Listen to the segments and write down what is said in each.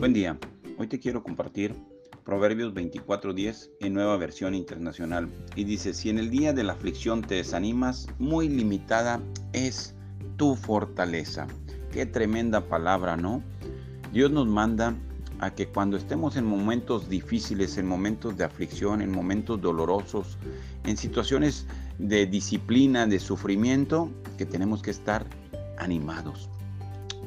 Buen día, hoy te quiero compartir Proverbios 24:10 en nueva versión internacional y dice, si en el día de la aflicción te desanimas, muy limitada es tu fortaleza. Qué tremenda palabra, ¿no? Dios nos manda a que cuando estemos en momentos difíciles, en momentos de aflicción, en momentos dolorosos, en situaciones de disciplina, de sufrimiento, que tenemos que estar animados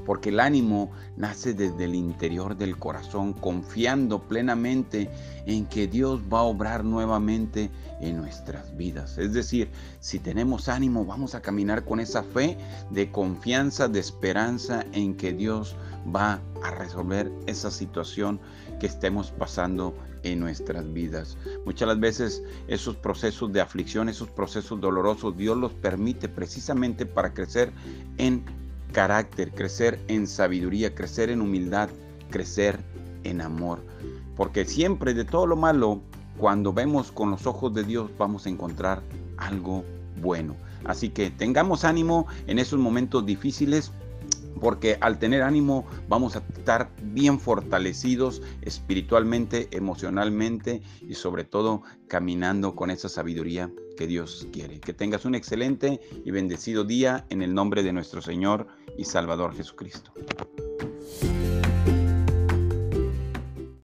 porque el ánimo nace desde el interior del corazón, confiando plenamente en que Dios va a obrar nuevamente en nuestras vidas. Es decir, si tenemos ánimo, vamos a caminar con esa fe de confianza, de esperanza en que Dios va a resolver esa situación que estemos pasando en nuestras vidas. Muchas las veces esos procesos de aflicción, esos procesos dolorosos, Dios los permite precisamente para crecer en carácter, crecer en sabiduría, crecer en humildad, crecer en amor. Porque siempre de todo lo malo, cuando vemos con los ojos de Dios, vamos a encontrar algo bueno. Así que tengamos ánimo en esos momentos difíciles porque al tener ánimo vamos a estar bien fortalecidos espiritualmente, emocionalmente y sobre todo caminando con esa sabiduría que Dios quiere. Que tengas un excelente y bendecido día en el nombre de nuestro Señor y Salvador Jesucristo.